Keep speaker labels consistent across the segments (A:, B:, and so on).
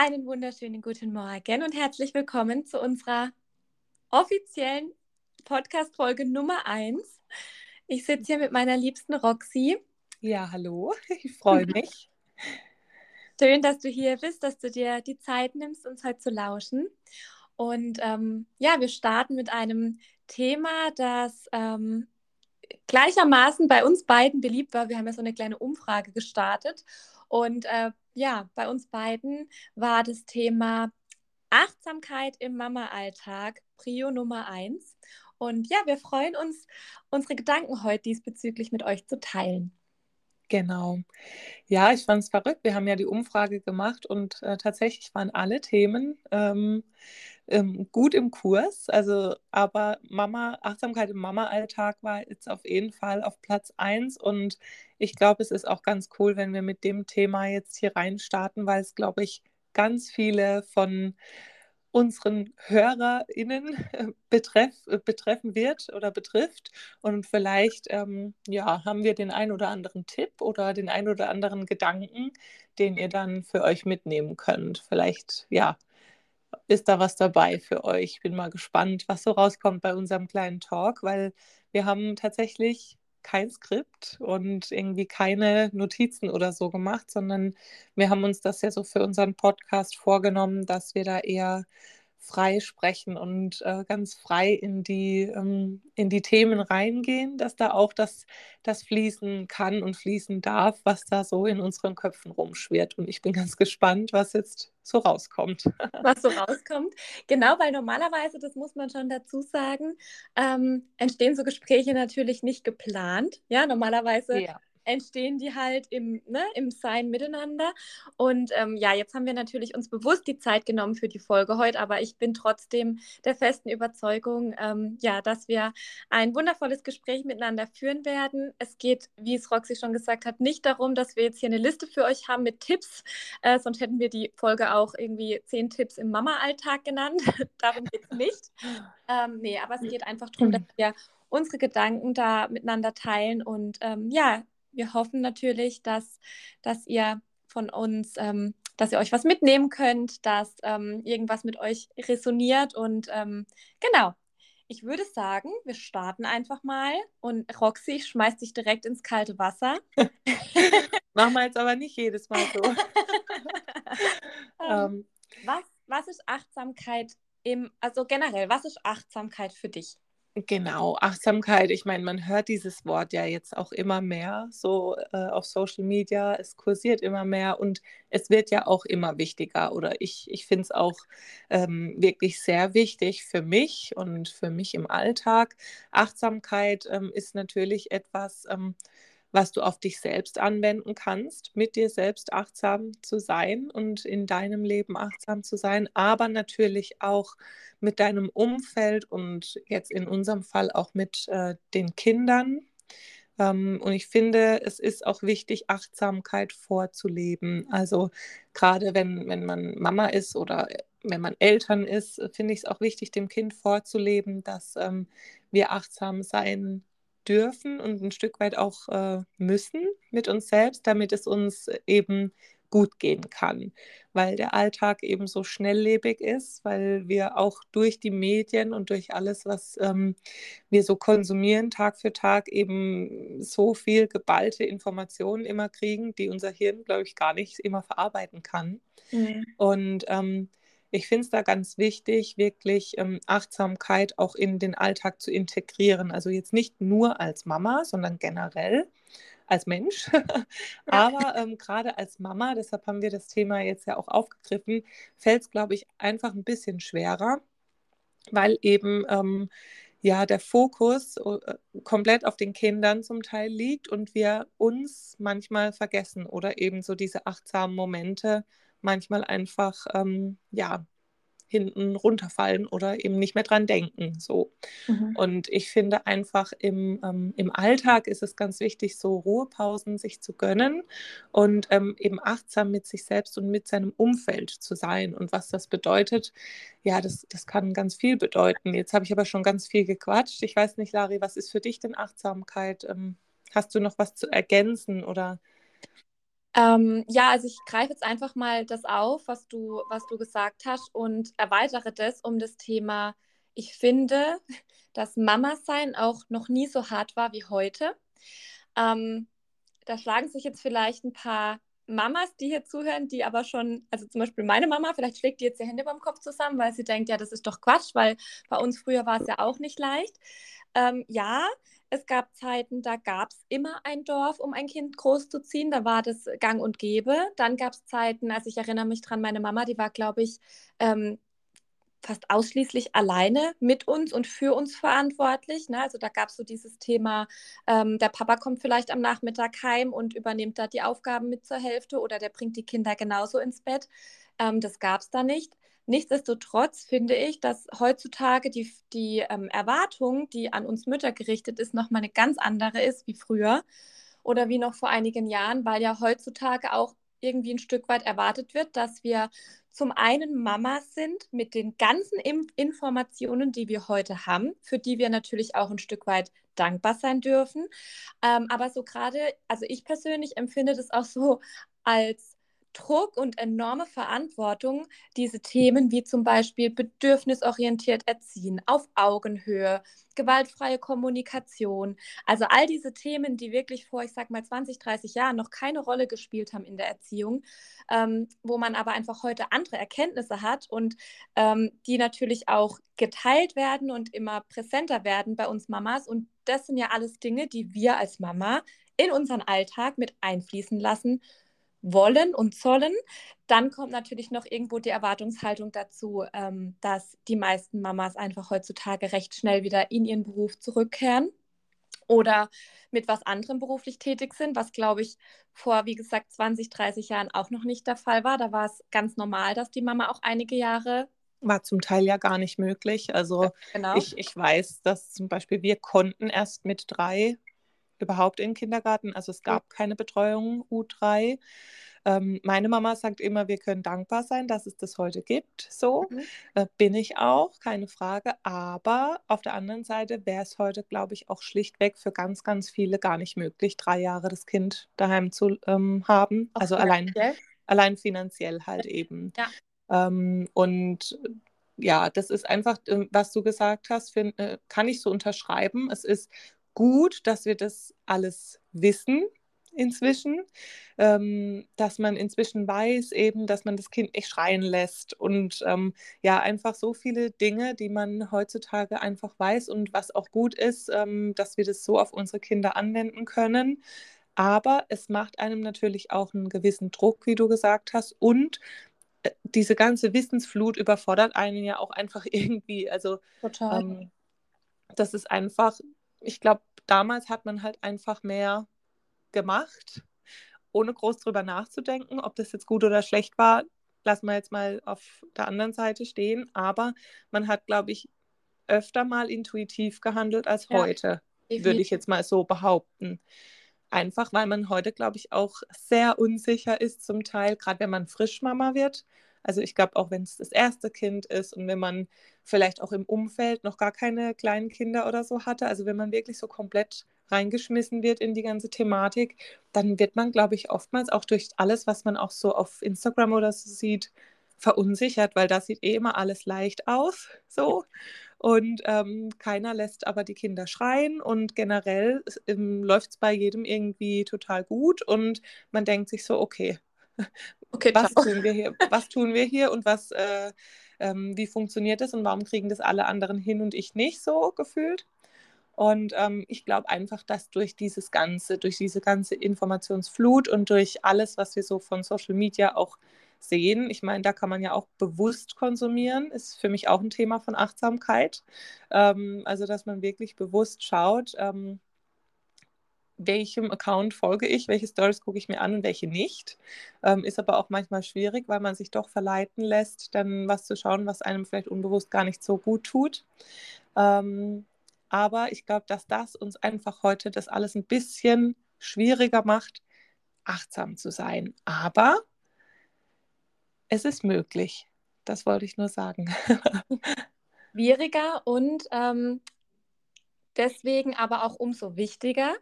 A: Einen wunderschönen guten Morgen und herzlich willkommen zu unserer offiziellen Podcast-Folge Nummer 1. Ich sitze hier mit meiner liebsten Roxy.
B: Ja, hallo, ich freue mich.
A: Schön, dass du hier bist, dass du dir die Zeit nimmst, uns heute zu lauschen. Und ähm, ja, wir starten mit einem Thema, das ähm, gleichermaßen bei uns beiden beliebt war. Wir haben ja so eine kleine Umfrage gestartet und äh, ja, bei uns beiden war das Thema Achtsamkeit im Mama-Alltag Prio Nummer eins. Und ja, wir freuen uns, unsere Gedanken heute diesbezüglich mit euch zu teilen.
B: Genau. Ja, ich fand es verrückt. Wir haben ja die Umfrage gemacht und äh, tatsächlich waren alle Themen ähm, ähm, gut im Kurs. Also, aber Mama, Achtsamkeit im Mama-Alltag war jetzt auf jeden Fall auf Platz 1 und ich glaube, es ist auch ganz cool, wenn wir mit dem Thema jetzt hier rein starten, weil es, glaube ich, ganz viele von unseren HörerInnen betreff, betreffen wird oder betrifft. Und vielleicht ähm, ja, haben wir den ein oder anderen Tipp oder den ein oder anderen Gedanken, den ihr dann für euch mitnehmen könnt. Vielleicht ja, ist da was dabei für euch. Bin mal gespannt, was so rauskommt bei unserem kleinen Talk, weil wir haben tatsächlich kein Skript und irgendwie keine Notizen oder so gemacht, sondern wir haben uns das ja so für unseren Podcast vorgenommen, dass wir da eher frei sprechen und äh, ganz frei in die, ähm, in die Themen reingehen, dass da auch das, das fließen kann und fließen darf, was da so in unseren Köpfen rumschwirrt. Und ich bin ganz gespannt, was jetzt so rauskommt.
A: Was so rauskommt. Genau, weil normalerweise, das muss man schon dazu sagen, ähm, entstehen so Gespräche natürlich nicht geplant. Ja, normalerweise ja entstehen die halt im, ne, im Sein miteinander. Und ähm, ja, jetzt haben wir natürlich uns bewusst die Zeit genommen für die Folge heute, aber ich bin trotzdem der festen Überzeugung, ähm, ja, dass wir ein wundervolles Gespräch miteinander führen werden. Es geht, wie es Roxy schon gesagt hat, nicht darum, dass wir jetzt hier eine Liste für euch haben mit Tipps, äh, sonst hätten wir die Folge auch irgendwie zehn Tipps im Mama-Alltag genannt. darum geht es nicht. Ähm, nee, aber es geht einfach darum, dass wir unsere Gedanken da miteinander teilen und ähm, ja, wir hoffen natürlich, dass, dass ihr von uns, ähm, dass ihr euch was mitnehmen könnt, dass ähm, irgendwas mit euch resoniert. Und ähm, genau, ich würde sagen, wir starten einfach mal. Und Roxy, ich schmeiß dich direkt ins kalte Wasser.
B: Machen wir jetzt aber nicht jedes Mal so.
A: Ähm, ähm. was, was ist Achtsamkeit im, also generell, was ist Achtsamkeit für dich?
B: Genau, Achtsamkeit. Ich meine, man hört dieses Wort ja jetzt auch immer mehr so äh, auf Social Media. Es kursiert immer mehr und es wird ja auch immer wichtiger. Oder ich, ich finde es auch ähm, wirklich sehr wichtig für mich und für mich im Alltag. Achtsamkeit ähm, ist natürlich etwas, ähm, was du auf dich selbst anwenden kannst, mit dir selbst achtsam zu sein und in deinem Leben achtsam zu sein, aber natürlich auch mit deinem Umfeld und jetzt in unserem Fall auch mit äh, den Kindern. Ähm, und ich finde, es ist auch wichtig, Achtsamkeit vorzuleben. Also gerade wenn, wenn man Mama ist oder wenn man Eltern ist, finde ich es auch wichtig, dem Kind vorzuleben, dass ähm, wir achtsam sein dürfen und ein Stück weit auch äh, müssen mit uns selbst, damit es uns eben gut gehen kann, weil der Alltag eben so schnelllebig ist, weil wir auch durch die Medien und durch alles, was ähm, wir so konsumieren, Tag für Tag eben so viel geballte Informationen immer kriegen, die unser Hirn, glaube ich, gar nicht immer verarbeiten kann. Mhm. Und ähm, ich finde es da ganz wichtig, wirklich ähm, Achtsamkeit auch in den Alltag zu integrieren. Also jetzt nicht nur als Mama, sondern generell als Mensch. Aber ähm, gerade als Mama, deshalb haben wir das Thema jetzt ja auch aufgegriffen, fällt es, glaube ich, einfach ein bisschen schwerer, weil eben ähm, ja der Fokus äh, komplett auf den Kindern zum Teil liegt und wir uns manchmal vergessen oder eben so diese achtsamen Momente manchmal einfach ähm, ja hinten runterfallen oder eben nicht mehr dran denken. So. Mhm. Und ich finde einfach im, ähm, im Alltag ist es ganz wichtig, so Ruhepausen sich zu gönnen und ähm, eben achtsam mit sich selbst und mit seinem Umfeld zu sein. Und was das bedeutet, ja, das, das kann ganz viel bedeuten. Jetzt habe ich aber schon ganz viel gequatscht. Ich weiß nicht, Lari, was ist für dich denn Achtsamkeit? Ähm, hast du noch was zu ergänzen oder
A: ähm, ja, also ich greife jetzt einfach mal das auf, was du, was du gesagt hast und erweitere das um das Thema, ich finde, dass Mama sein auch noch nie so hart war wie heute. Ähm, da schlagen sich jetzt vielleicht ein paar Mamas, die hier zuhören, die aber schon, also zum Beispiel meine Mama, vielleicht schlägt die jetzt die Hände beim Kopf zusammen, weil sie denkt, ja, das ist doch Quatsch, weil bei uns früher war es ja auch nicht leicht. Ähm, ja, es gab Zeiten, da gab es immer ein Dorf, um ein Kind großzuziehen. Da war das gang und gäbe. Dann gab es Zeiten, also ich erinnere mich dran, meine Mama, die war, glaube ich, ähm, fast ausschließlich alleine mit uns und für uns verantwortlich. Ne? Also da gab es so dieses Thema, ähm, der Papa kommt vielleicht am Nachmittag heim und übernimmt da die Aufgaben mit zur Hälfte oder der bringt die Kinder genauso ins Bett. Ähm, das gab es da nicht. Nichtsdestotrotz finde ich, dass heutzutage die, die ähm, Erwartung, die an uns Mütter gerichtet ist, nochmal eine ganz andere ist wie früher oder wie noch vor einigen Jahren, weil ja heutzutage auch irgendwie ein Stück weit erwartet wird, dass wir zum einen Mamas sind mit den ganzen Informationen, die wir heute haben, für die wir natürlich auch ein Stück weit dankbar sein dürfen. Ähm, aber so gerade, also ich persönlich empfinde das auch so als Druck und enorme Verantwortung, diese Themen wie zum Beispiel bedürfnisorientiert erziehen, auf Augenhöhe, gewaltfreie Kommunikation, also all diese Themen, die wirklich vor, ich sag mal, 20, 30 Jahren noch keine Rolle gespielt haben in der Erziehung, ähm, wo man aber einfach heute andere Erkenntnisse hat und ähm, die natürlich auch geteilt werden und immer präsenter werden bei uns Mamas. Und das sind ja alles Dinge, die wir als Mama in unseren Alltag mit einfließen lassen wollen und sollen. Dann kommt natürlich noch irgendwo die Erwartungshaltung dazu, ähm, dass die meisten Mamas einfach heutzutage recht schnell wieder in ihren Beruf zurückkehren oder mit was anderem beruflich tätig sind, was glaube ich vor, wie gesagt, 20, 30 Jahren auch noch nicht der Fall war. Da war es ganz normal, dass die Mama auch einige Jahre
B: war zum Teil ja gar nicht möglich. Also genau. ich, ich weiß, dass zum Beispiel wir konnten erst mit drei überhaupt in den Kindergarten. Also es gab keine Betreuung U3. Ähm, meine Mama sagt immer, wir können dankbar sein, dass es das heute gibt. So mhm. äh, bin ich auch, keine Frage. Aber auf der anderen Seite wäre es heute, glaube ich, auch schlichtweg für ganz, ganz viele gar nicht möglich, drei Jahre das Kind daheim zu ähm, haben. Auch also allein, allein finanziell halt eben. Ja. Ähm, und ja, das ist einfach, ähm, was du gesagt hast, find, äh, kann ich so unterschreiben. Es ist gut, dass wir das alles wissen inzwischen, ähm, dass man inzwischen weiß eben, dass man das Kind nicht schreien lässt und ähm, ja, einfach so viele Dinge, die man heutzutage einfach weiß und was auch gut ist, ähm, dass wir das so auf unsere Kinder anwenden können. Aber es macht einem natürlich auch einen gewissen Druck, wie du gesagt hast, und äh, diese ganze Wissensflut überfordert einen ja auch einfach irgendwie. Also Total. Ähm, das ist einfach, ich glaube, damals hat man halt einfach mehr gemacht, ohne groß drüber nachzudenken, ob das jetzt gut oder schlecht war. Lassen wir jetzt mal auf der anderen Seite stehen. Aber man hat, glaube ich, öfter mal intuitiv gehandelt als heute, würde ich jetzt mal so behaupten. Einfach weil man heute, glaube ich, auch sehr unsicher ist, zum Teil, gerade wenn man Frischmama wird. Also ich glaube, auch wenn es das erste Kind ist und wenn man vielleicht auch im Umfeld noch gar keine kleinen Kinder oder so hatte, also wenn man wirklich so komplett reingeschmissen wird in die ganze Thematik, dann wird man, glaube ich, oftmals auch durch alles, was man auch so auf Instagram oder so sieht, verunsichert, weil da sieht eh immer alles leicht aus, so. Und ähm, keiner lässt aber die Kinder schreien und generell ähm, läuft es bei jedem irgendwie total gut und man denkt sich so, okay, okay, was tun wir hier? Was tun wir hier und was, äh, ähm, wie funktioniert das und warum kriegen das alle anderen hin und ich nicht so gefühlt? Und ähm, ich glaube einfach, dass durch dieses Ganze, durch diese ganze Informationsflut und durch alles, was wir so von Social Media auch sehen, ich meine, da kann man ja auch bewusst konsumieren, ist für mich auch ein Thema von Achtsamkeit. Ähm, also, dass man wirklich bewusst schaut, ähm, welchem Account folge ich, welche Stories gucke ich mir an und welche nicht. Ähm, ist aber auch manchmal schwierig, weil man sich doch verleiten lässt, dann was zu schauen, was einem vielleicht unbewusst gar nicht so gut tut. Ähm, aber ich glaube, dass das uns einfach heute das alles ein bisschen schwieriger macht, achtsam zu sein. Aber es ist möglich. Das wollte ich nur sagen.
A: Schwieriger und ähm, deswegen aber auch umso wichtiger,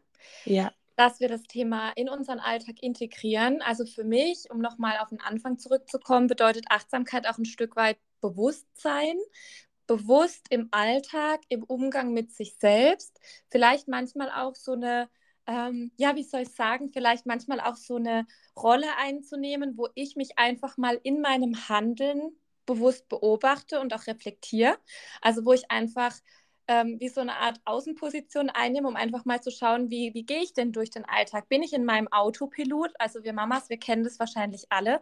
A: ja. dass wir das Thema in unseren Alltag integrieren. Also für mich, um nochmal auf den Anfang zurückzukommen, bedeutet Achtsamkeit auch ein Stück weit Bewusstsein, bewusst im Alltag, im Umgang mit sich selbst, vielleicht manchmal auch so eine, ähm, ja, wie soll ich sagen, vielleicht manchmal auch so eine Rolle einzunehmen, wo ich mich einfach mal in meinem Handeln bewusst beobachte und auch reflektiere. Also wo ich einfach ähm, wie so eine Art Außenposition einnehme, um einfach mal zu schauen, wie, wie gehe ich denn durch den Alltag? Bin ich in meinem Autopilot? Also wir Mamas, wir kennen das wahrscheinlich alle.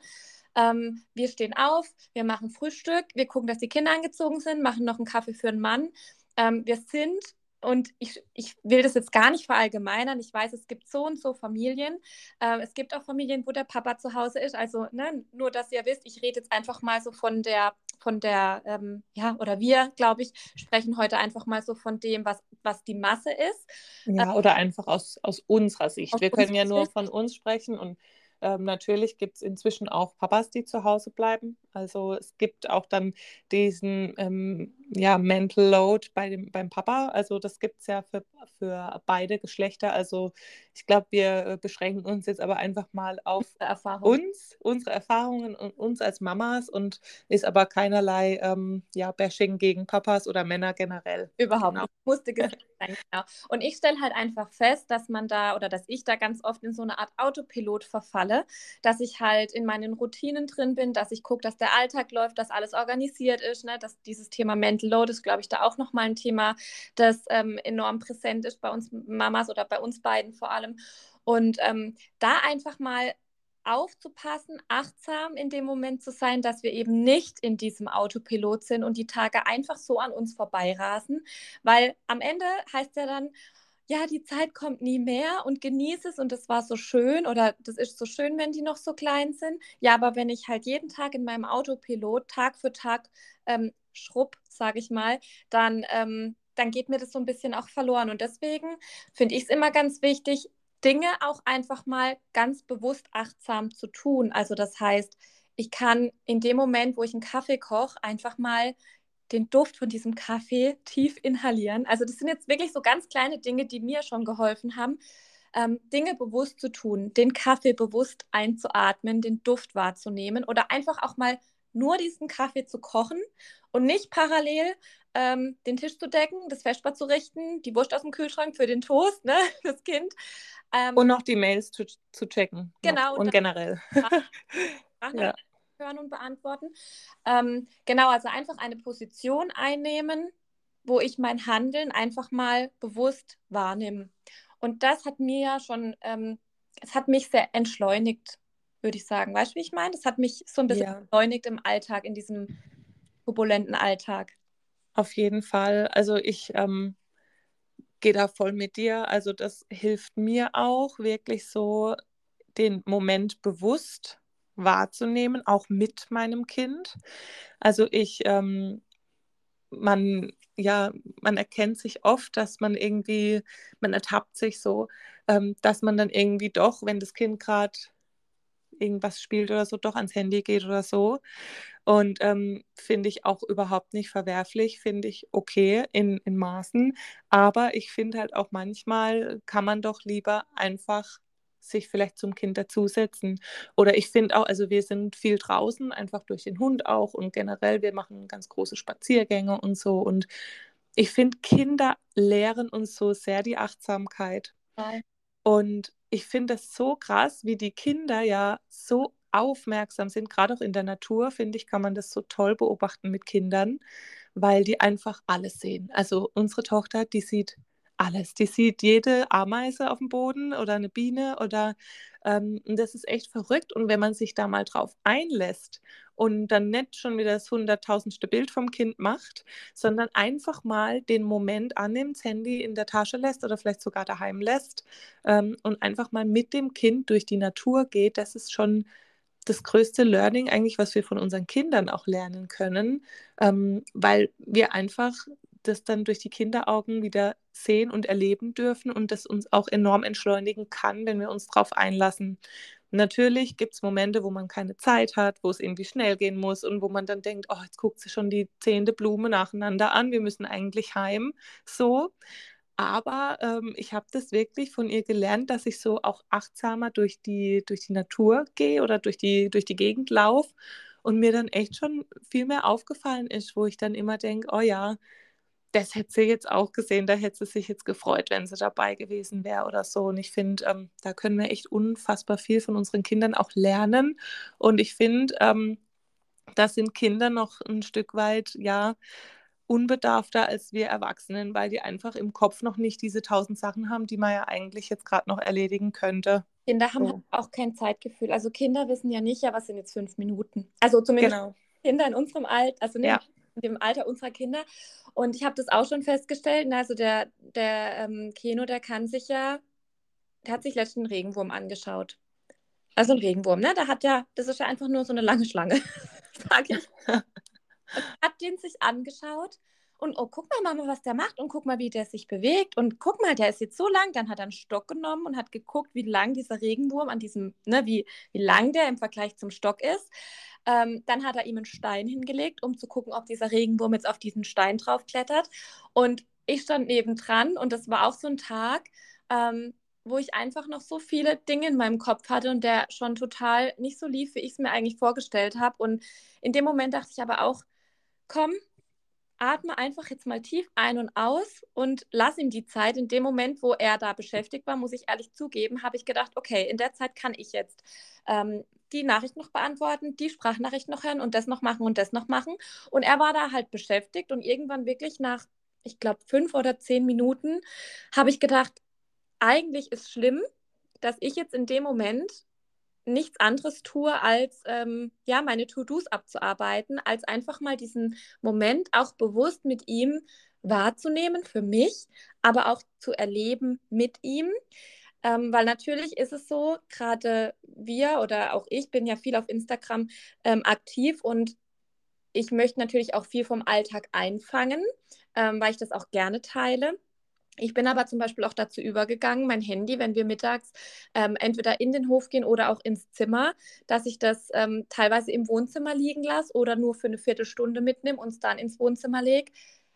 A: Ähm, wir stehen auf, wir machen Frühstück, wir gucken, dass die Kinder angezogen sind, machen noch einen Kaffee für einen Mann. Ähm, wir sind, und ich, ich will das jetzt gar nicht verallgemeinern, ich weiß, es gibt so und so Familien. Ähm, es gibt auch Familien, wo der Papa zu Hause ist. Also ne, nur, dass ihr wisst, ich rede jetzt einfach mal so von der von der, ähm, ja, oder wir, glaube ich, sprechen heute einfach mal so von dem, was, was die Masse ist.
B: Ja, ähm, oder einfach aus, aus unserer Sicht. Aus wir können ja nur von uns sprechen und ähm, natürlich gibt es inzwischen auch Papas, die zu Hause bleiben. Also es gibt auch dann diesen ähm, ja, Mental Load bei dem, beim Papa. Also das gibt es ja für, für beide Geschlechter. Also ich glaube, wir äh, beschränken uns jetzt aber einfach mal auf uns, unsere Erfahrungen und uns als Mamas und ist aber keinerlei ähm, ja, Bashing gegen Papas oder Männer generell.
A: Überhaupt genau. nicht. Musste gesagt sein, genau. Und ich stelle halt einfach fest, dass man da oder dass ich da ganz oft in so eine Art Autopilot verfalle, dass ich halt in meinen Routinen drin bin, dass ich gucke, dass der Alltag läuft, dass alles organisiert ist, ne? dass dieses Thema Mental Load ist, glaube ich, da auch nochmal ein Thema, das ähm, enorm präsent ist bei uns Mamas oder bei uns beiden vor allem. Und ähm, da einfach mal aufzupassen, achtsam in dem Moment zu sein, dass wir eben nicht in diesem Autopilot sind und die Tage einfach so an uns vorbeirasen, weil am Ende heißt ja dann, ja, die Zeit kommt nie mehr und genieße es und das war so schön oder das ist so schön, wenn die noch so klein sind. Ja, aber wenn ich halt jeden Tag in meinem Autopilot Tag für Tag ähm, schrubb, sage ich mal, dann, ähm, dann geht mir das so ein bisschen auch verloren. Und deswegen finde ich es immer ganz wichtig, Dinge auch einfach mal ganz bewusst achtsam zu tun. Also das heißt, ich kann in dem Moment, wo ich einen Kaffee koche, einfach mal den Duft von diesem Kaffee tief inhalieren. Also das sind jetzt wirklich so ganz kleine Dinge, die mir schon geholfen haben, ähm, Dinge bewusst zu tun, den Kaffee bewusst einzuatmen, den Duft wahrzunehmen oder einfach auch mal nur diesen Kaffee zu kochen und nicht parallel ähm, den Tisch zu decken, das Vesper zu richten, die Wurst aus dem Kühlschrank für den Toast, ne, das Kind.
B: Ähm, und noch die Mails zu, zu checken.
A: Genau.
B: Und, generell.
A: ja. Hören und beantworten. Ähm, genau, also einfach eine Position einnehmen, wo ich mein Handeln einfach mal bewusst wahrnehme. Und das hat mir ja schon, ähm, es hat mich sehr entschleunigt, würde ich sagen. Weißt du, wie ich meine? Das hat mich so ein bisschen ja. entschleunigt im Alltag, in diesem turbulenten Alltag.
B: Auf jeden Fall. Also ich ähm, gehe da voll mit dir. Also das hilft mir auch wirklich so, den Moment bewusst wahrzunehmen, auch mit meinem Kind. Also ich, ähm, man, ja, man erkennt sich oft, dass man irgendwie, man ertappt sich so, ähm, dass man dann irgendwie doch, wenn das Kind gerade irgendwas spielt oder so, doch ans Handy geht oder so. Und ähm, finde ich auch überhaupt nicht verwerflich, finde ich okay in, in Maßen. Aber ich finde halt auch manchmal kann man doch lieber einfach sich vielleicht zum Kind dazusetzen. Oder ich finde auch, also wir sind viel draußen, einfach durch den Hund auch und generell, wir machen ganz große Spaziergänge und so. Und ich finde, Kinder lehren uns so sehr die Achtsamkeit. Ja. Und ich finde es so krass, wie die Kinder ja so aufmerksam sind, gerade auch in der Natur, finde ich, kann man das so toll beobachten mit Kindern, weil die einfach alles sehen. Also unsere Tochter, die sieht alles. Die sieht jede Ameise auf dem Boden oder eine Biene oder ähm, das ist echt verrückt. Und wenn man sich da mal drauf einlässt und dann nicht schon wieder das hunderttausendste Bild vom Kind macht, sondern einfach mal den Moment annimmt, das Handy in der Tasche lässt oder vielleicht sogar daheim lässt ähm, und einfach mal mit dem Kind durch die Natur geht, das ist schon das größte Learning eigentlich, was wir von unseren Kindern auch lernen können, ähm, weil wir einfach das dann durch die Kinderaugen wieder sehen und erleben dürfen und das uns auch enorm entschleunigen kann, wenn wir uns darauf einlassen. Natürlich gibt es Momente, wo man keine Zeit hat, wo es irgendwie schnell gehen muss und wo man dann denkt, oh, jetzt guckt sie schon die zehnte Blume nacheinander an, wir müssen eigentlich heim. So. Aber ähm, ich habe das wirklich von ihr gelernt, dass ich so auch achtsamer durch die, durch die Natur gehe oder durch die, durch die Gegend laufe und mir dann echt schon viel mehr aufgefallen ist, wo ich dann immer denke, oh ja, das hätte sie jetzt auch gesehen, da hätte sie sich jetzt gefreut, wenn sie dabei gewesen wäre oder so. Und ich finde, ähm, da können wir echt unfassbar viel von unseren Kindern auch lernen. Und ich finde, ähm, da sind Kinder noch ein Stück weit, ja, unbedarfter als wir Erwachsenen, weil die einfach im Kopf noch nicht diese tausend Sachen haben, die man ja eigentlich jetzt gerade noch erledigen könnte.
A: Kinder haben so. auch kein Zeitgefühl. Also Kinder wissen ja nicht, ja, was sind jetzt fünf Minuten. Also zumindest genau. Kinder in unserem Alter, also ja. in dem Alter unserer Kinder. Und ich habe das auch schon festgestellt. Also der, der ähm, Keno, der kann sich ja, der hat sich letztens einen Regenwurm angeschaut. Also ein Regenwurm, ne? Da hat ja, das ist ja einfach nur so eine lange Schlange, sage ich. hat den sich angeschaut und oh, guck mal, Mama, was der macht und guck mal, wie der sich bewegt und guck mal, der ist jetzt so lang. Dann hat er einen Stock genommen und hat geguckt, wie lang dieser Regenwurm an diesem, ne, wie, wie lang der im Vergleich zum Stock ist. Ähm, dann hat er ihm einen Stein hingelegt, um zu gucken, ob dieser Regenwurm jetzt auf diesen Stein draufklettert. Und ich stand nebendran und das war auch so ein Tag, ähm, wo ich einfach noch so viele Dinge in meinem Kopf hatte und der schon total nicht so lief, wie ich es mir eigentlich vorgestellt habe. Und in dem Moment dachte ich aber auch, komm, atme einfach jetzt mal tief ein und aus und lass ihm die Zeit. In dem Moment, wo er da beschäftigt war, muss ich ehrlich zugeben, habe ich gedacht, okay, in der Zeit kann ich jetzt ähm, die Nachricht noch beantworten, die Sprachnachricht noch hören und das noch machen und das noch machen. Und er war da halt beschäftigt und irgendwann wirklich nach, ich glaube, fünf oder zehn Minuten habe ich gedacht, eigentlich ist schlimm, dass ich jetzt in dem Moment nichts anderes tue, als ähm, ja, meine To-Dos abzuarbeiten, als einfach mal diesen Moment auch bewusst mit ihm wahrzunehmen für mich, aber auch zu erleben mit ihm. Ähm, weil natürlich ist es so, gerade wir oder auch ich bin ja viel auf Instagram ähm, aktiv und ich möchte natürlich auch viel vom Alltag einfangen, ähm, weil ich das auch gerne teile. Ich bin aber zum Beispiel auch dazu übergegangen, mein Handy, wenn wir mittags ähm, entweder in den Hof gehen oder auch ins Zimmer, dass ich das ähm, teilweise im Wohnzimmer liegen lasse oder nur für eine Viertelstunde mitnehme und es dann ins Wohnzimmer lege.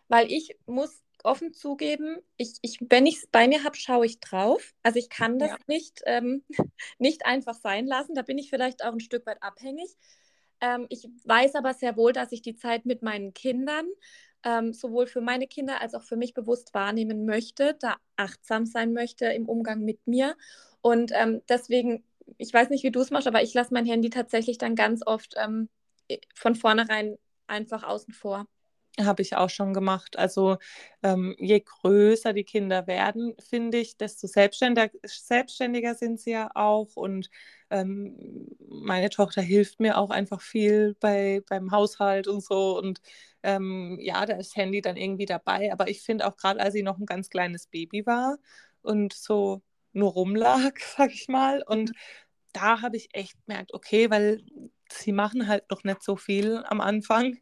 A: Weil ich muss offen zugeben, ich, ich, wenn ich es bei mir habe, schaue ich drauf. Also ich kann das ja. nicht, ähm, nicht einfach sein lassen. Da bin ich vielleicht auch ein Stück weit abhängig. Ähm, ich weiß aber sehr wohl, dass ich die Zeit mit meinen Kindern ähm, sowohl für meine Kinder als auch für mich bewusst wahrnehmen möchte, da achtsam sein möchte im Umgang mit mir. Und ähm, deswegen, ich weiß nicht, wie du es machst, aber ich lasse mein Handy tatsächlich dann ganz oft ähm, von vornherein einfach außen vor.
B: Habe ich auch schon gemacht. Also ähm, je größer die Kinder werden, finde ich, desto selbstständiger, selbstständiger sind sie ja auch. Und ähm, meine Tochter hilft mir auch einfach viel bei, beim Haushalt und so. Und ähm, ja, da ist Handy dann irgendwie dabei. Aber ich finde auch gerade, als sie noch ein ganz kleines Baby war und so nur rumlag, sag ich mal. Und mhm. da habe ich echt gemerkt, okay, weil sie machen halt noch nicht so viel am Anfang.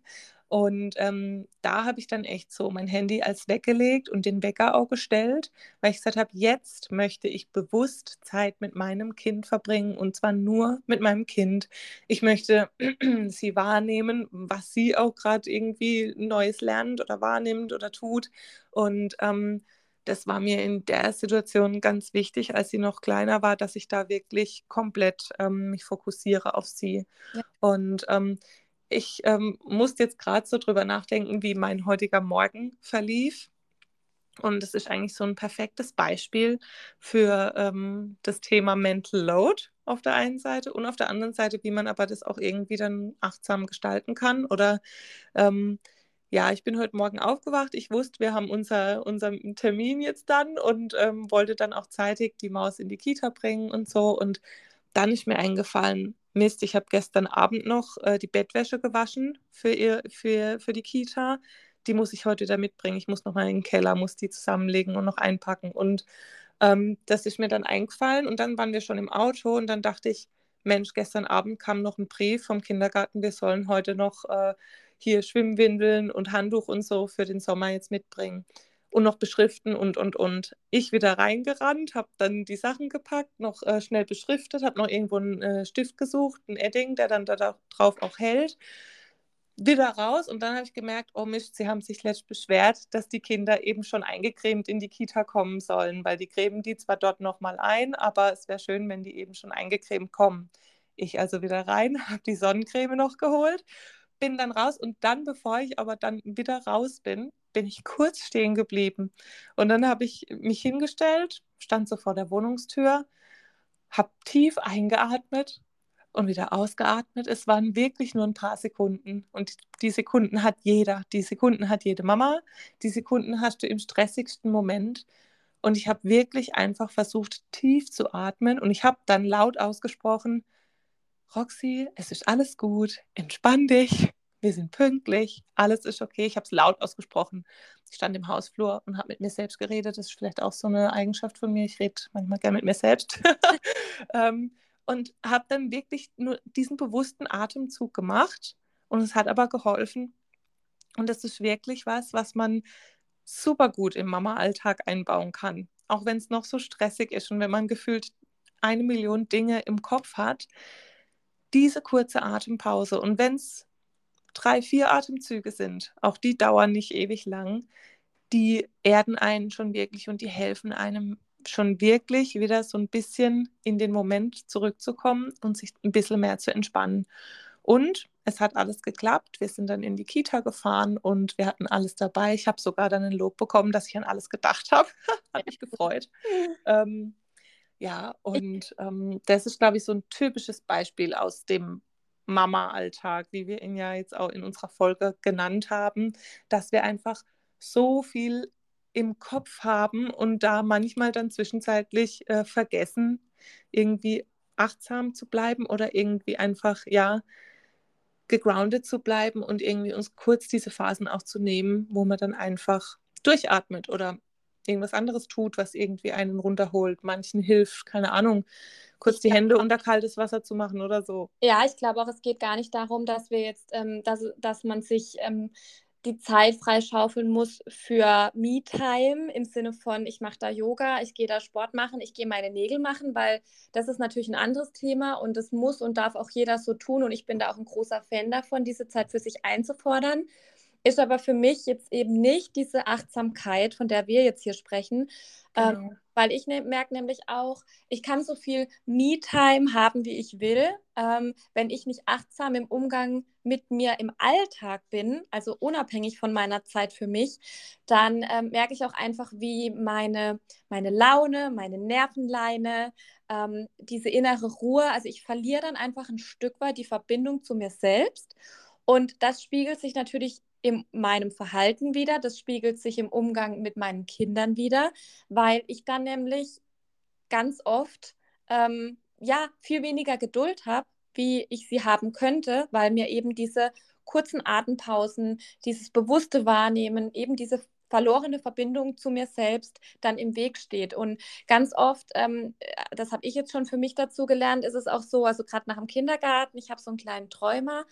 B: Und ähm, da habe ich dann echt so mein Handy als weggelegt und den Wecker auch gestellt, weil ich gesagt habe, jetzt möchte ich bewusst Zeit mit meinem Kind verbringen und zwar nur mit meinem Kind. Ich möchte sie wahrnehmen, was sie auch gerade irgendwie Neues lernt oder wahrnimmt oder tut. Und ähm, das war mir in der Situation ganz wichtig, als sie noch kleiner war, dass ich da wirklich komplett ähm, mich fokussiere auf sie. Ja. Und ähm, ich ähm, musste jetzt gerade so drüber nachdenken, wie mein heutiger Morgen verlief. Und es ist eigentlich so ein perfektes Beispiel für ähm, das Thema Mental Load. auf der einen Seite und auf der anderen Seite, wie man aber das auch irgendwie dann achtsam gestalten kann. Oder ähm, ja, ich bin heute Morgen aufgewacht. Ich wusste, wir haben unser, unseren Termin jetzt dann und ähm, wollte dann auch zeitig die Maus in die Kita bringen und so. Und dann ist mir eingefallen, Mist, ich habe gestern Abend noch äh, die Bettwäsche gewaschen für, ihr, für, für die Kita. Die muss ich heute wieder mitbringen. Ich muss noch mal in den Keller, muss die zusammenlegen und noch einpacken. Und ähm, das ist mir dann eingefallen und dann waren wir schon im Auto und dann dachte ich, Mensch, gestern Abend kam noch ein Brief vom Kindergarten, wir sollen heute noch äh, hier Schwimmwindeln und Handtuch und so für den Sommer jetzt mitbringen und noch beschriften und, und, und. Ich wieder reingerannt, habe dann die Sachen gepackt, noch äh, schnell beschriftet, habe noch irgendwo einen äh, Stift gesucht, einen Edding, der dann da drauf auch hält wieder raus und dann habe ich gemerkt, oh Mist, sie haben sich letzt beschwert, dass die Kinder eben schon eingecremt in die Kita kommen sollen, weil die cremen die zwar dort nochmal ein, aber es wäre schön, wenn die eben schon eingecremt kommen. Ich also wieder rein, habe die Sonnencreme noch geholt, bin dann raus und dann, bevor ich aber dann wieder raus bin, bin ich kurz stehen geblieben. Und dann habe ich mich hingestellt, stand so vor der Wohnungstür, habe tief eingeatmet und wieder ausgeatmet. Es waren wirklich nur ein paar Sekunden. Und die Sekunden hat jeder. Die Sekunden hat jede Mama. Die Sekunden hast du im stressigsten Moment. Und ich habe wirklich einfach versucht, tief zu atmen. Und ich habe dann laut ausgesprochen, Roxy, es ist alles gut, entspann dich, wir sind pünktlich, alles ist okay. Ich habe es laut ausgesprochen. Ich stand im Hausflur und habe mit mir selbst geredet. Das ist vielleicht auch so eine Eigenschaft von mir. Ich rede manchmal gerne mit mir selbst. ähm, und habe dann wirklich nur diesen bewussten Atemzug gemacht und es hat aber geholfen. Und das ist wirklich was, was man super gut im Mama-Alltag einbauen kann. Auch wenn es noch so stressig ist und wenn man gefühlt eine Million Dinge im Kopf hat, diese kurze Atempause und wenn es drei, vier Atemzüge sind, auch die dauern nicht ewig lang, die erden einen schon wirklich und die helfen einem schon wirklich wieder so ein bisschen in den Moment zurückzukommen und sich ein bisschen mehr zu entspannen. Und es hat alles geklappt. Wir sind dann in die Kita gefahren und wir hatten alles dabei. Ich habe sogar dann ein Lob bekommen, dass ich an alles gedacht habe. hat mich gefreut. ähm, ja, und ähm, das ist, glaube ich, so ein typisches Beispiel aus dem Mama-Alltag, wie wir ihn ja jetzt auch in unserer Folge genannt haben, dass wir einfach so viel im Kopf haben und da manchmal dann zwischenzeitlich äh, vergessen, irgendwie achtsam zu bleiben oder irgendwie einfach, ja, gegroundet zu bleiben und irgendwie uns kurz diese Phasen auch zu nehmen, wo man dann einfach durchatmet oder irgendwas anderes tut, was irgendwie einen runterholt. Manchen hilft, keine Ahnung, kurz die Hände unter kaltes Wasser zu machen oder so.
A: Ja, ich glaube auch, es geht gar nicht darum, dass wir jetzt, ähm, dass, dass man sich ähm, die Zeit freischaufeln muss für Me-Time im Sinne von, ich mache da Yoga, ich gehe da Sport machen, ich gehe meine Nägel machen, weil das ist natürlich ein anderes Thema und das muss und darf auch jeder so tun und ich bin da auch ein großer Fan davon, diese Zeit für sich einzufordern. Ist aber für mich jetzt eben nicht diese Achtsamkeit, von der wir jetzt hier sprechen, ähm, genau. ähm, weil ich ne merke nämlich auch, ich kann so viel Me-Time haben, wie ich will. Ähm, wenn ich nicht achtsam im Umgang mit mir im Alltag bin, also unabhängig von meiner Zeit für mich, dann ähm, merke ich auch einfach, wie meine, meine Laune, meine Nervenleine, ähm, diese innere Ruhe, also ich verliere dann einfach ein Stück weit die Verbindung zu mir selbst. Und das spiegelt sich natürlich in meinem Verhalten wieder, das spiegelt sich im Umgang mit meinen Kindern wieder, weil ich dann nämlich ganz oft ähm, ja viel weniger Geduld habe, wie ich sie haben könnte, weil mir eben diese kurzen Atempausen, dieses bewusste Wahrnehmen, eben diese verlorene Verbindung zu mir selbst dann im Weg steht. Und ganz oft, ähm, das habe ich jetzt schon für mich dazu gelernt, ist es auch so, also gerade nach dem Kindergarten, ich habe so einen kleinen Träumer,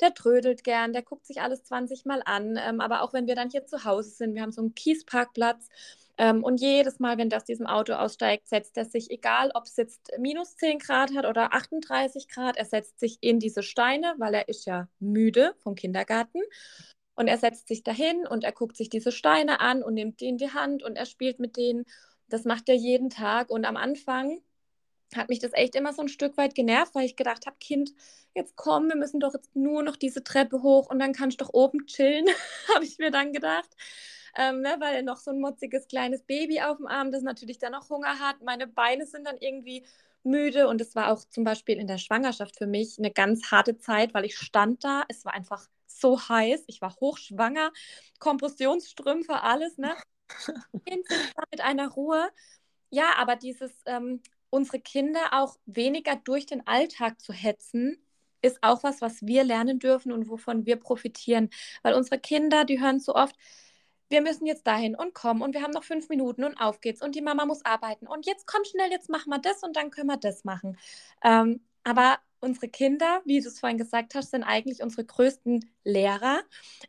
A: der trödelt gern, der guckt sich alles 20 Mal an. Ähm, aber auch wenn wir dann hier zu Hause sind, wir haben so einen Kiesparkplatz. Ähm, und jedes Mal, wenn der aus diesem Auto aussteigt, setzt er sich, egal ob es jetzt minus 10 Grad hat oder 38 Grad, er setzt sich in diese Steine, weil er ist ja müde vom Kindergarten. Und er setzt sich dahin und er guckt sich diese Steine an und nimmt die in die Hand und er spielt mit denen. Das macht er jeden Tag. Und am Anfang hat mich das echt immer so ein Stück weit genervt, weil ich gedacht habe, Kind, jetzt komm, wir müssen doch jetzt nur noch diese Treppe hoch und dann kannst du doch oben chillen, habe ich mir dann gedacht. Ähm, ne, weil er noch so ein mutziges kleines Baby auf dem Arm, das natürlich dann noch Hunger hat. Meine Beine sind dann irgendwie müde und es war auch zum Beispiel in der Schwangerschaft für mich eine ganz harte Zeit, weil ich stand da, es war einfach so heiß, ich war hochschwanger, Kompressionsstrümpfe, alles, ne? mit einer Ruhe. Ja, aber dieses, ähm, unsere Kinder auch weniger durch den Alltag zu hetzen, ist auch was, was wir lernen dürfen und wovon wir profitieren. Weil unsere Kinder, die hören so oft, wir müssen jetzt dahin und kommen und wir haben noch fünf Minuten und auf geht's und die Mama muss arbeiten und jetzt komm schnell, jetzt machen wir das und dann können wir das machen. Ähm, aber unsere Kinder, wie du es vorhin gesagt hast, sind eigentlich unsere größten Lehrer.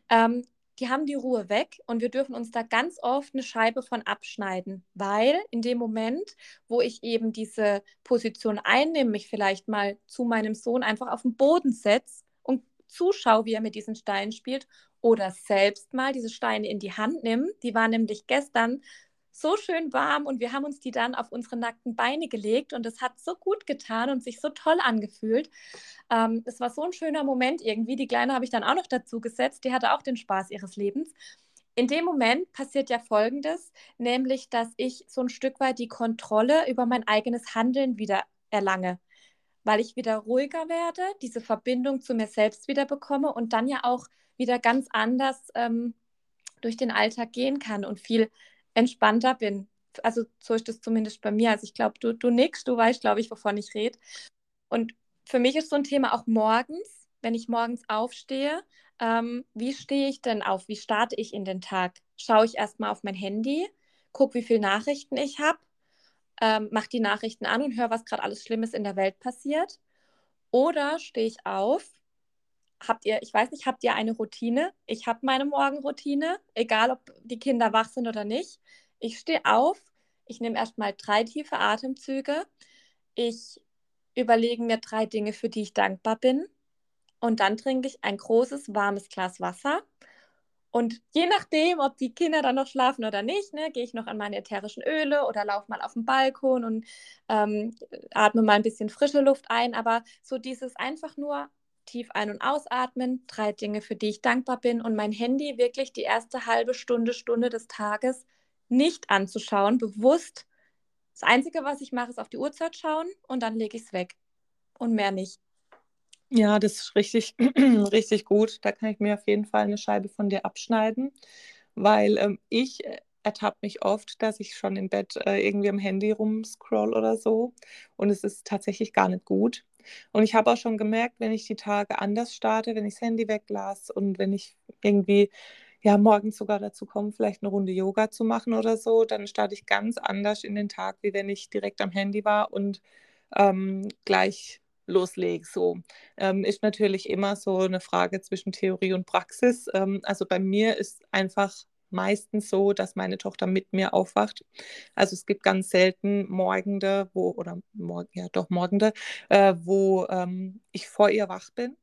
A: Ähm, die haben die Ruhe weg und wir dürfen uns da ganz oft eine Scheibe von abschneiden, weil in dem Moment, wo ich eben diese Position einnehme, mich vielleicht mal zu meinem Sohn einfach auf den Boden setze und zuschaue, wie er mit diesen Steinen spielt oder selbst mal diese Steine in die Hand nimmt. Die waren nämlich gestern so schön warm und wir haben uns die dann auf unsere nackten Beine gelegt und es hat so gut getan und sich so toll angefühlt. Ähm, es war so ein schöner Moment irgendwie. Die Kleine habe ich dann auch noch dazu gesetzt, die hatte auch den Spaß ihres Lebens. In dem Moment passiert ja Folgendes, nämlich dass ich so ein Stück weit die Kontrolle über mein eigenes Handeln wieder erlange, weil ich wieder ruhiger werde, diese Verbindung zu mir selbst wieder bekomme und dann ja auch wieder ganz anders ähm, durch den Alltag gehen kann und viel entspannter bin. Also so ist das zumindest bei mir. Also ich glaube, du, du nix, du weißt, glaube ich, wovon ich rede. Und für mich ist so ein Thema auch morgens, wenn ich morgens aufstehe, ähm, wie stehe ich denn auf? Wie starte ich in den Tag? Schaue ich erstmal auf mein Handy, gucke, wie viele Nachrichten ich habe, ähm, mache die Nachrichten an und höre, was gerade alles Schlimmes in der Welt passiert. Oder stehe ich auf, habt ihr, ich weiß nicht, habt ihr eine Routine? Ich habe meine Morgenroutine, egal ob die Kinder wach sind oder nicht. Ich stehe auf, ich nehme erstmal drei tiefe Atemzüge. Ich überlege mir drei Dinge, für die ich dankbar bin. Und dann trinke ich ein großes, warmes Glas Wasser. Und je nachdem, ob die Kinder dann noch schlafen oder nicht, ne, gehe ich noch an meine ätherischen Öle oder laufe mal auf den Balkon und ähm, atme mal ein bisschen frische Luft ein. Aber so dieses einfach nur tief ein- und ausatmen, drei Dinge, für die ich dankbar bin und mein Handy wirklich die erste halbe Stunde, Stunde des Tages nicht anzuschauen, bewusst. Das Einzige, was ich mache, ist auf die Uhrzeit schauen und dann lege ich es weg und mehr nicht.
B: Ja, das ist richtig, richtig gut. Da kann ich mir auf jeden Fall eine Scheibe von dir abschneiden, weil ähm, ich äh, ertappe mich oft, dass ich schon im Bett äh, irgendwie am Handy rumscroll oder so und es ist tatsächlich gar nicht gut. Und ich habe auch schon gemerkt, wenn ich die Tage anders starte, wenn ich das Handy weglasse und wenn ich irgendwie ja morgens sogar dazu komme, vielleicht eine Runde Yoga zu machen oder so, dann starte ich ganz anders in den Tag, wie wenn ich direkt am Handy war und ähm, gleich loslege. So ähm, ist natürlich immer so eine Frage zwischen Theorie und Praxis. Ähm, also bei mir ist einfach meistens so, dass meine Tochter mit mir aufwacht. Also es gibt ganz selten Morgende, wo, oder morgen, ja doch Morgende, äh, wo ähm, ich vor ihr wach bin.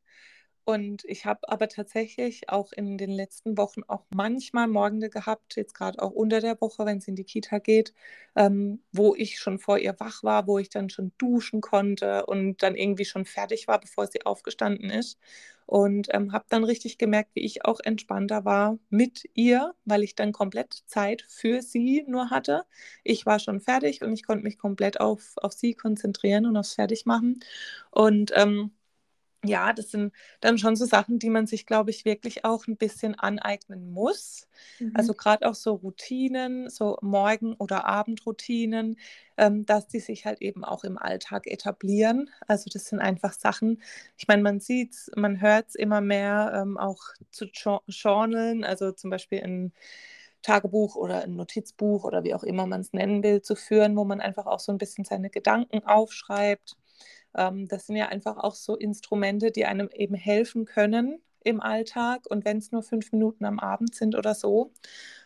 B: Und ich habe aber tatsächlich auch in den letzten Wochen auch manchmal Morgende gehabt, jetzt gerade auch unter der Woche, wenn es in die Kita geht, ähm, wo ich schon vor ihr wach war, wo ich dann schon duschen konnte und dann irgendwie schon fertig war, bevor sie aufgestanden ist. Und ähm, habe dann richtig gemerkt, wie ich auch entspannter war mit ihr, weil ich dann komplett Zeit für sie nur hatte. Ich war schon fertig und ich konnte mich komplett auf, auf sie konzentrieren und aufs Fertigmachen. Und ähm, ja, das sind dann schon so Sachen, die man sich, glaube ich, wirklich auch ein bisschen aneignen muss. Also mhm. Also gerade auch so Routinen, so Morgen- oder Abendroutinen, ähm, dass die sich halt eben auch im Alltag etablieren. Also das sind einfach Sachen, ich meine, man sieht es, man hört es immer mehr ähm, auch zu journalen, also zum Beispiel ein Tagebuch oder ein Notizbuch oder wie auch immer man es nennen will, zu führen, wo man einfach auch so ein bisschen seine Gedanken aufschreibt ähm, das sind ja einfach auch so Instrumente, die einem eben helfen können im Alltag und wenn es nur fünf Minuten am Abend sind oder so.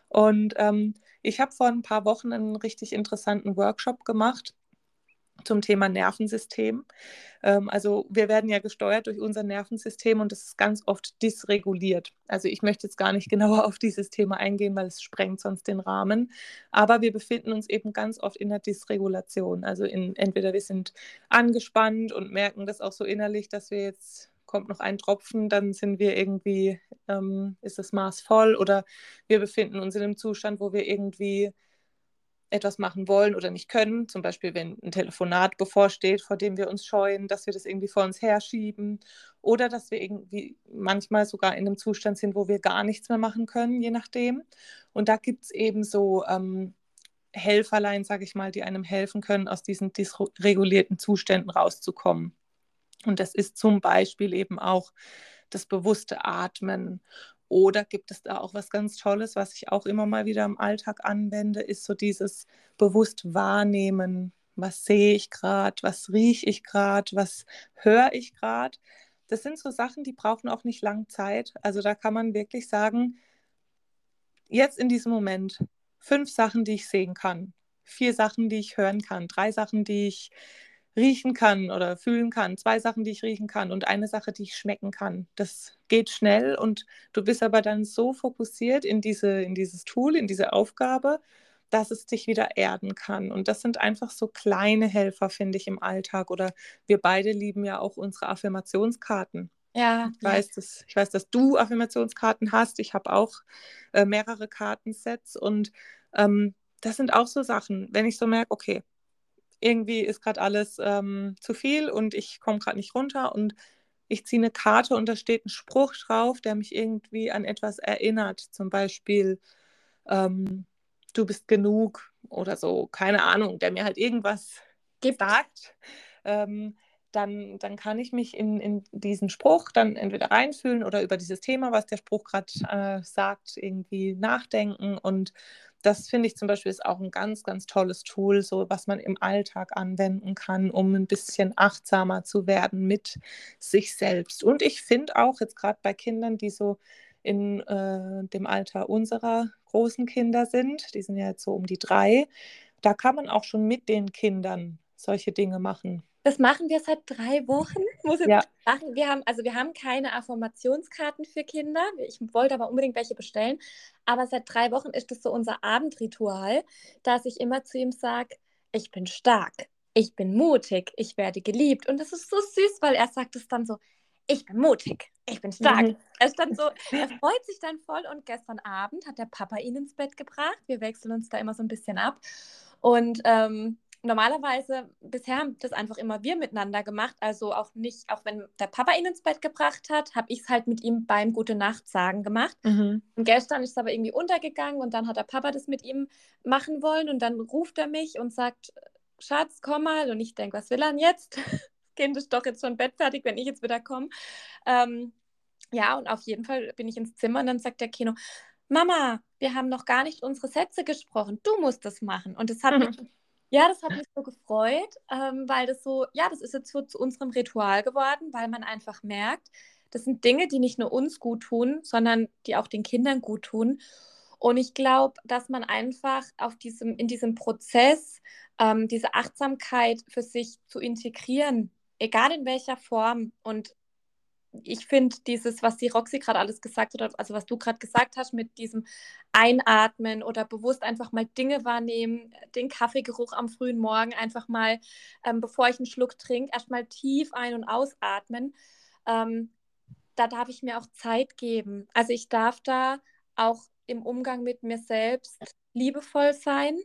B: Und ähm, ich habe vor ein paar Wochen einen richtig interessanten Workshop gemacht zum Thema Nervensystem. Ähm, also wir werden ja gesteuert durch unser Nervensystem und das ist ganz oft dysreguliert. Also ich möchte jetzt gar nicht genauer auf dieses Thema eingehen, weil es sprengt sonst den Rahmen. Aber wir befinden uns eben ganz oft in der Dysregulation. Also in, entweder wir sind angespannt und merken das auch so innerlich, dass wir jetzt kommt noch ein Tropfen, dann sind wir irgendwie, ähm, ist das Maß voll oder wir befinden uns in einem Zustand, wo wir irgendwie etwas machen wollen oder nicht können, zum Beispiel wenn ein Telefonat bevorsteht, vor dem wir uns scheuen, dass wir das irgendwie vor uns herschieben oder dass wir irgendwie manchmal sogar in einem Zustand sind, wo wir gar nichts mehr machen können, je nachdem. Und da gibt es eben so ähm, Helferlein, sage ich mal, die einem helfen können, aus diesen dysregulierten Zuständen rauszukommen. Und das ist zum Beispiel eben auch das bewusste Atmen oder gibt es da auch was ganz Tolles, was ich auch immer mal wieder im Alltag anwende, ist so dieses bewusst wahrnehmen. Was sehe ich gerade? Was rieche ich gerade? Was höre ich gerade? Das sind so Sachen, die brauchen auch nicht lang Zeit. Also da kann man wirklich sagen, jetzt in diesem Moment fünf Sachen, die ich sehen kann, vier Sachen, die ich hören kann, drei Sachen, die ich riechen kann oder fühlen kann, zwei Sachen, die ich riechen kann und eine Sache, die ich schmecken kann. Das geht schnell und du bist aber dann so fokussiert in, diese, in dieses Tool, in diese Aufgabe, dass es dich wieder erden kann. Und das sind einfach so kleine Helfer, finde ich, im Alltag. Oder wir beide lieben ja auch unsere Affirmationskarten.
A: Ja.
B: Ich weiß, dass, ich weiß, dass du Affirmationskarten hast. Ich habe auch äh, mehrere Kartensets und ähm, das sind auch so Sachen, wenn ich so merke, okay, irgendwie ist gerade alles ähm, zu viel und ich komme gerade nicht runter und ich ziehe eine Karte und da steht ein Spruch drauf, der mich irgendwie an etwas erinnert. Zum Beispiel, ähm, du bist genug oder so, keine Ahnung, der mir halt irgendwas Gibt. sagt. Ähm, dann, dann kann ich mich in, in diesen Spruch dann entweder reinfühlen oder über dieses Thema, was der Spruch gerade äh, sagt, irgendwie nachdenken und das finde ich zum Beispiel ist auch ein ganz, ganz tolles Tool, so was man im Alltag anwenden kann, um ein bisschen achtsamer zu werden mit sich selbst. Und ich finde auch jetzt gerade bei Kindern, die so in äh, dem Alter unserer großen Kinder sind, die sind ja jetzt so um die drei, da kann man auch schon mit den Kindern solche Dinge machen.
A: Das machen wir seit drei Wochen. Muss ich ja. machen. Wir haben, also wir haben keine Affirmationskarten für Kinder. Ich wollte aber unbedingt welche bestellen. Aber seit drei Wochen ist das so unser Abendritual, dass ich immer zu ihm sage, ich bin stark, ich bin mutig, ich werde geliebt. Und das ist so süß, weil er sagt es dann so, ich bin mutig, ich bin stark. Mhm. Er, dann so, er freut sich dann voll und gestern Abend hat der Papa ihn ins Bett gebracht. Wir wechseln uns da immer so ein bisschen ab. Und ähm, normalerweise, bisher haben das einfach immer wir miteinander gemacht. Also auch nicht, auch wenn der Papa ihn ins Bett gebracht hat, habe ich es halt mit ihm beim Gute Nacht sagen gemacht. Mhm. Und gestern ist es aber irgendwie untergegangen und dann hat der Papa das mit ihm machen wollen und dann ruft er mich und sagt, Schatz, komm mal. Und ich denke, was will er denn jetzt? Das Kind ist doch jetzt schon bettfertig, wenn ich jetzt wieder komme. Ähm, ja, und auf jeden Fall bin ich ins Zimmer und dann sagt der Kino, Mama, wir haben noch gar nicht unsere Sätze gesprochen. Du musst das machen. Und das hat mhm. mich ja, das hat mich so gefreut, ähm, weil das so, ja, das ist jetzt so zu unserem Ritual geworden, weil man einfach merkt, das sind Dinge, die nicht nur uns gut tun, sondern die auch den Kindern gut tun. Und ich glaube, dass man einfach auf diesem, in diesem Prozess ähm, diese Achtsamkeit für sich zu integrieren, egal in welcher Form und ich finde dieses, was die Roxy gerade alles gesagt hat, also was du gerade gesagt hast mit diesem Einatmen oder bewusst einfach mal Dinge wahrnehmen, den Kaffeegeruch am frühen Morgen einfach mal, ähm, bevor ich einen Schluck trinke, erstmal tief ein- und ausatmen. Ähm, da darf ich mir auch Zeit geben. Also ich darf da auch im Umgang mit mir selbst liebevoll sein.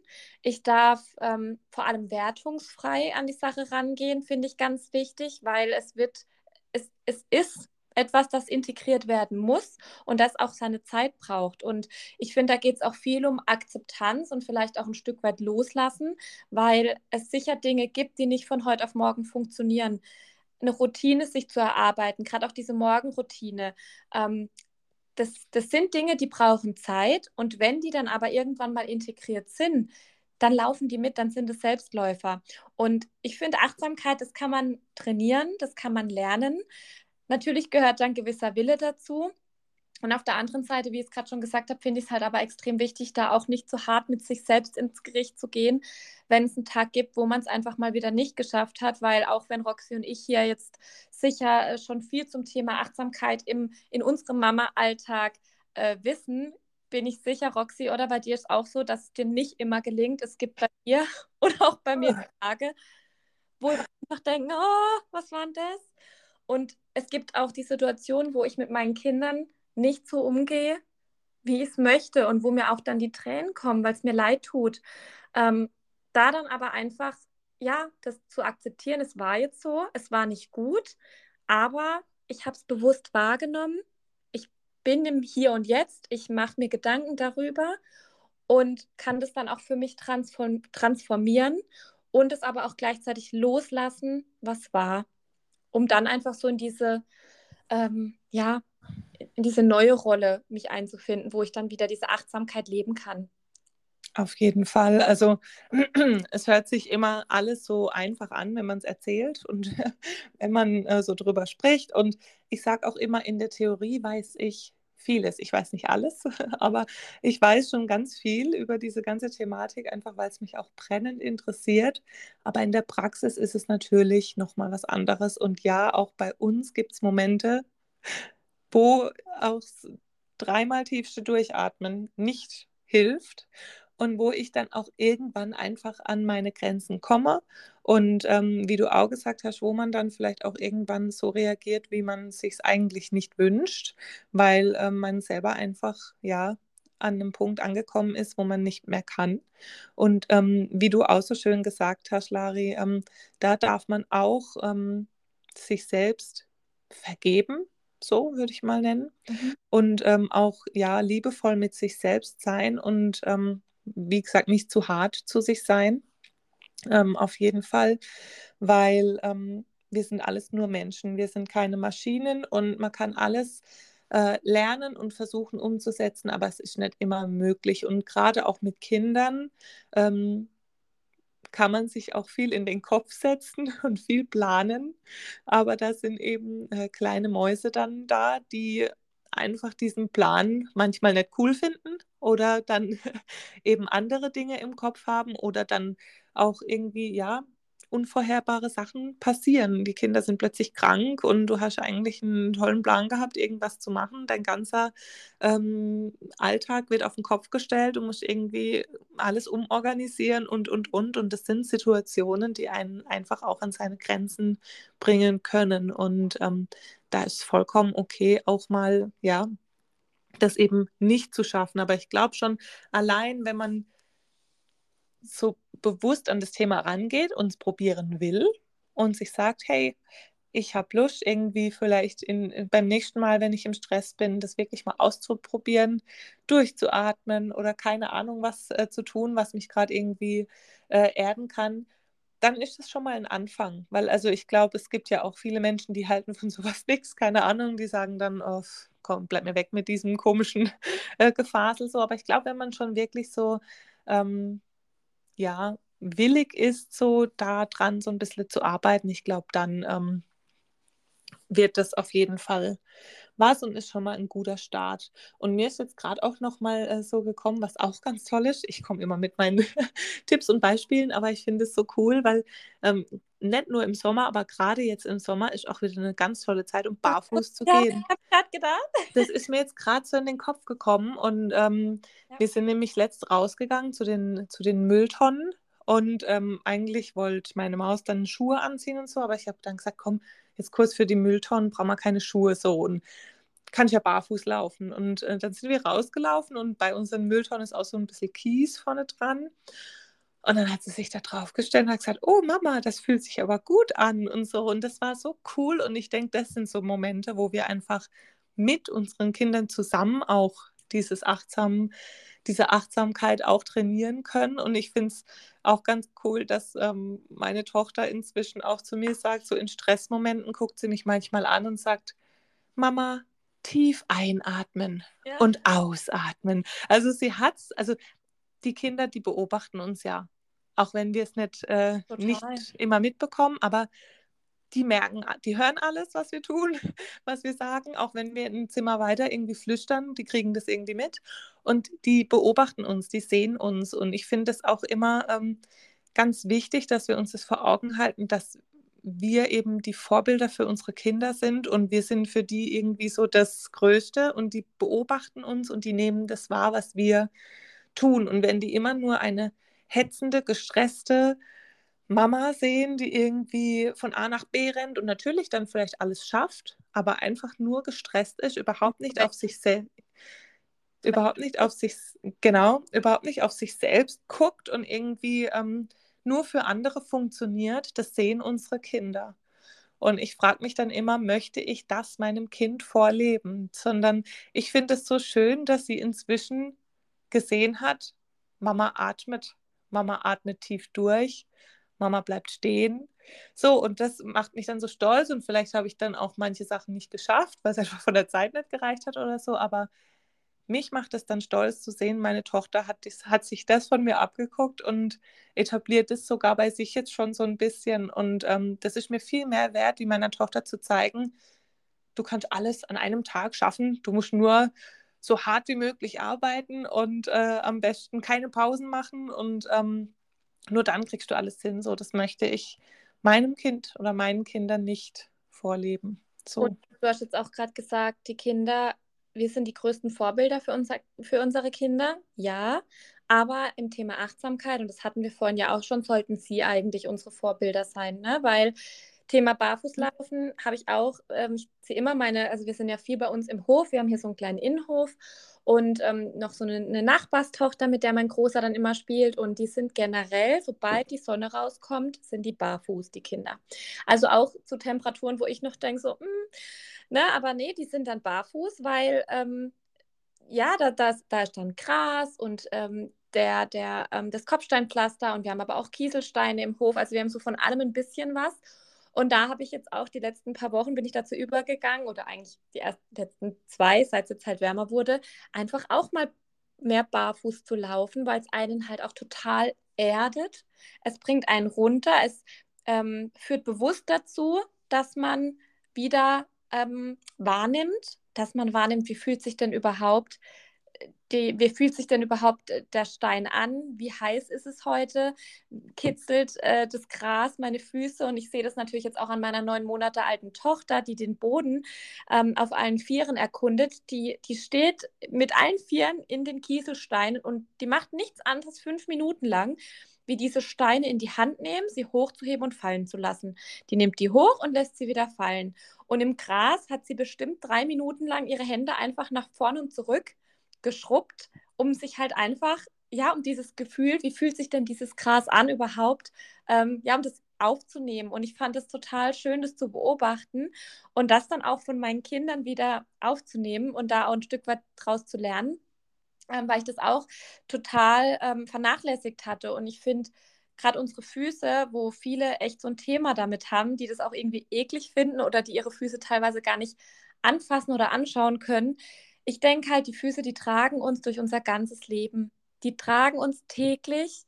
A: Ich darf ähm, vor allem wertungsfrei an die Sache rangehen, finde ich ganz wichtig, weil es wird es, es ist etwas, das integriert werden muss und das auch seine Zeit braucht. Und ich finde, da geht es auch viel um Akzeptanz und vielleicht auch ein Stück weit loslassen, weil es sicher Dinge gibt, die nicht von heute auf morgen funktionieren. Eine Routine sich zu erarbeiten, gerade auch diese Morgenroutine. Ähm, das, das sind Dinge, die brauchen Zeit und wenn die dann aber irgendwann mal integriert sind, dann laufen die mit, dann sind es Selbstläufer. Und ich finde, Achtsamkeit, das kann man trainieren, das kann man lernen. Natürlich gehört dann gewisser Wille dazu. Und auf der anderen Seite, wie ich es gerade schon gesagt habe, finde ich es halt aber extrem wichtig, da auch nicht zu hart mit sich selbst ins Gericht zu gehen, wenn es einen Tag gibt, wo man es einfach mal wieder nicht geschafft hat, weil auch wenn Roxy und ich hier jetzt sicher äh, schon viel zum Thema Achtsamkeit im, in unserem Mama-Alltag äh, wissen, bin ich sicher, Roxy, oder bei dir ist auch so, dass es dir nicht immer gelingt. Es gibt bei dir oder auch bei mir Tage, wo ich einfach denke, oh, was war denn das? Und es gibt auch die Situation, wo ich mit meinen Kindern nicht so umgehe, wie ich es möchte und wo mir auch dann die Tränen kommen, weil es mir leid tut. Ähm, da dann aber einfach, ja, das zu akzeptieren, es war jetzt so, es war nicht gut, aber ich habe es bewusst wahrgenommen. Bin im Hier und Jetzt, ich mache mir Gedanken darüber und kann das dann auch für mich transform transformieren und es aber auch gleichzeitig loslassen, was war, um dann einfach so in diese, ähm, ja, in diese neue Rolle mich einzufinden, wo ich dann wieder diese Achtsamkeit leben kann.
B: Auf jeden Fall. Also es hört sich immer alles so einfach an, wenn man es erzählt und wenn man äh, so drüber spricht. Und ich sage auch immer, in der Theorie weiß ich vieles. Ich weiß nicht alles, aber ich weiß schon ganz viel über diese ganze Thematik, einfach weil es mich auch brennend interessiert. Aber in der Praxis ist es natürlich nochmal was anderes. Und ja, auch bei uns gibt es Momente, wo auch dreimal tiefste Durchatmen nicht hilft und wo ich dann auch irgendwann einfach an meine Grenzen komme. Und ähm, wie du auch gesagt hast, wo man dann vielleicht auch irgendwann so reagiert, wie man sich es eigentlich nicht wünscht, weil ähm, man selber einfach, ja, an einem Punkt angekommen ist, wo man nicht mehr kann. Und ähm, wie du auch so schön gesagt hast, Lari, ähm, da darf man auch ähm, sich selbst vergeben, so würde ich mal nennen. Mhm. Und ähm, auch ja liebevoll mit sich selbst sein und ähm, wie gesagt, nicht zu hart zu sich sein. Ähm, auf jeden Fall, weil ähm, wir sind alles nur Menschen, wir sind keine Maschinen und man kann alles äh, lernen und versuchen umzusetzen, aber es ist nicht immer möglich. Und gerade auch mit Kindern ähm, kann man sich auch viel in den Kopf setzen und viel planen, aber da sind eben äh, kleine Mäuse dann da, die einfach diesen Plan manchmal nicht cool finden oder dann eben andere Dinge im Kopf haben oder dann auch irgendwie, ja, unvorherbare Sachen passieren. Die Kinder sind plötzlich krank und du hast eigentlich einen tollen Plan gehabt, irgendwas zu machen. Dein ganzer ähm, Alltag wird auf den Kopf gestellt. Du musst irgendwie alles umorganisieren und, und, und. Und das sind Situationen, die einen einfach auch an seine Grenzen bringen können. Und ähm, da ist vollkommen okay, auch mal, ja, das eben nicht zu schaffen. Aber ich glaube schon, allein wenn man so bewusst an das Thema rangeht und es probieren will und sich sagt, hey, ich habe Lust, irgendwie vielleicht in, beim nächsten Mal, wenn ich im Stress bin, das wirklich mal auszuprobieren, durchzuatmen oder keine Ahnung was äh, zu tun, was mich gerade irgendwie äh, erden kann, dann ist das schon mal ein Anfang. Weil also ich glaube, es gibt ja auch viele Menschen, die halten von sowas nichts, keine Ahnung, die sagen dann, oh, komm, bleib mir weg mit diesem komischen äh, Gefasel so. Aber ich glaube, wenn man schon wirklich so ähm, ja, willig ist, so da dran so ein bisschen zu arbeiten, ich glaube, dann ähm, wird das auf jeden Fall was und ist schon mal ein guter Start. Und mir ist jetzt gerade auch noch mal äh, so gekommen, was auch ganz toll ist. Ich komme immer mit meinen Tipps und Beispielen, aber ich finde es so cool, weil ähm, nicht nur im Sommer, aber gerade jetzt im Sommer ist auch wieder eine ganz tolle Zeit, um barfuß zu
A: ja,
B: gehen.
A: Ich habe gerade gedacht.
B: Das ist mir jetzt gerade so in den Kopf gekommen und ähm, ja. wir sind nämlich letzt rausgegangen zu den, zu den Mülltonnen und ähm, eigentlich wollte meine Maus dann Schuhe anziehen und so, aber ich habe dann gesagt, komm, jetzt kurz für die Mülltonnen brauchen wir keine Schuhe so und kann ich ja barfuß laufen. Und äh, dann sind wir rausgelaufen und bei unseren Mülltonnen ist auch so ein bisschen Kies vorne dran. Und dann hat sie sich da drauf gestellt und hat gesagt, oh Mama, das fühlt sich aber gut an und so. Und das war so cool. Und ich denke, das sind so Momente, wo wir einfach mit unseren Kindern zusammen auch dieses achtsam, diese Achtsamkeit auch trainieren können. Und ich finde es auch ganz cool, dass ähm, meine Tochter inzwischen auch zu mir sagt, so in Stressmomenten guckt sie mich manchmal an und sagt, Mama, tief einatmen ja. und ausatmen. Also sie hat es, also die Kinder, die beobachten uns ja, auch wenn wir es nicht, äh, nicht immer mitbekommen, aber die merken, die hören alles, was wir tun, was wir sagen, auch wenn wir ein Zimmer weiter irgendwie flüstern, die kriegen das irgendwie mit. Und die beobachten uns, die sehen uns. Und ich finde es auch immer ähm, ganz wichtig, dass wir uns das vor Augen halten, dass wir eben die Vorbilder für unsere Kinder sind. Und wir sind für die irgendwie so das Größte. Und die beobachten uns und die nehmen das wahr, was wir tun. Und wenn die immer nur eine hetzende, gestresste Mama sehen, die irgendwie von A nach B rennt und natürlich dann vielleicht alles schafft, aber einfach nur gestresst ist, überhaupt nicht auf sich selbst überhaupt nicht auf sich, genau, überhaupt nicht auf sich selbst guckt und irgendwie ähm, nur für andere funktioniert, das sehen unsere Kinder. Und ich frage mich dann immer, möchte ich das meinem Kind vorleben? Sondern ich finde es so schön, dass sie inzwischen gesehen hat, Mama atmet, Mama atmet tief durch, Mama bleibt stehen. So, und das macht mich dann so stolz und vielleicht habe ich dann auch manche Sachen nicht geschafft, weil es einfach von der Zeit nicht gereicht hat oder so, aber mich macht es dann stolz zu sehen, meine Tochter hat, hat sich das von mir abgeguckt und etabliert es sogar bei sich jetzt schon so ein bisschen. Und ähm, das ist mir viel mehr wert, wie meiner Tochter zu zeigen, du kannst alles an einem Tag schaffen. Du musst nur so hart wie möglich arbeiten und äh, am besten keine Pausen machen und ähm, nur dann kriegst du alles hin. So, das möchte ich meinem Kind oder meinen Kindern nicht vorleben. So.
A: Und du hast jetzt auch gerade gesagt, die Kinder wir sind die größten Vorbilder für, unser, für unsere Kinder, ja. Aber im Thema Achtsamkeit, und das hatten wir vorhin ja auch schon, sollten sie eigentlich unsere Vorbilder sein, ne? Weil Thema Barfußlaufen habe ich auch, ähm, ich sehe immer meine, also wir sind ja viel bei uns im Hof, wir haben hier so einen kleinen Innenhof und ähm, noch so eine, eine, Nachbarstochter, mit der mein Großer dann immer spielt. Und die sind generell, sobald die Sonne rauskommt, sind die barfuß, die Kinder. Also auch zu Temperaturen, wo ich noch denke, so, mh, hm, ne, aber nee, die sind dann barfuß, weil ähm, ja, da, das, da ist dann Gras und ähm, der, der, ähm, das Kopfsteinpflaster und wir haben aber auch Kieselsteine im Hof. Also wir haben so von allem ein bisschen was. Und da habe ich jetzt auch die letzten paar Wochen bin ich dazu übergegangen oder eigentlich die ersten letzten zwei, seit es jetzt halt wärmer wurde, einfach auch mal mehr barfuß zu laufen, weil es einen halt auch total erdet. Es bringt einen runter, es ähm, führt bewusst dazu, dass man wieder ähm, wahrnimmt, dass man wahrnimmt, wie fühlt sich denn überhaupt die, wie fühlt sich denn überhaupt äh, der Stein an? Wie heiß ist es heute? Kitzelt äh, das Gras meine Füße? Und ich sehe das natürlich jetzt auch an meiner neun Monate alten Tochter, die den Boden ähm, auf allen Vieren erkundet. Die, die steht mit allen Vieren in den Kieselsteinen und die macht nichts anderes fünf Minuten lang wie diese Steine in die Hand nehmen, sie hochzuheben und fallen zu lassen. Die nimmt die hoch und lässt sie wieder fallen. Und im Gras hat sie bestimmt drei Minuten lang ihre Hände einfach nach vorne und zurück geschrubbt, um sich halt einfach, ja, um dieses Gefühl, wie fühlt sich denn dieses Gras an überhaupt, ähm, ja, um das aufzunehmen. Und ich fand es total schön, das zu beobachten und das dann auch von meinen Kindern wieder aufzunehmen und da auch ein Stück weit draus zu lernen, ähm, weil ich das auch total ähm, vernachlässigt hatte. Und ich finde, gerade unsere Füße, wo viele echt so ein Thema damit haben, die das auch irgendwie eklig finden oder die ihre Füße teilweise gar nicht anfassen oder anschauen können, ich denke halt, die Füße, die tragen uns durch unser ganzes Leben. Die tragen uns täglich